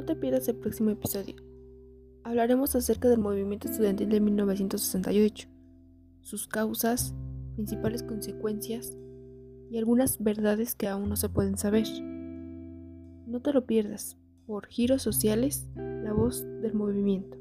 No te pierdas el próximo episodio. Hablaremos acerca del movimiento estudiantil de 1968, sus causas, principales consecuencias y algunas verdades que aún no se pueden saber. No te lo pierdas por Giros Sociales, la voz del movimiento.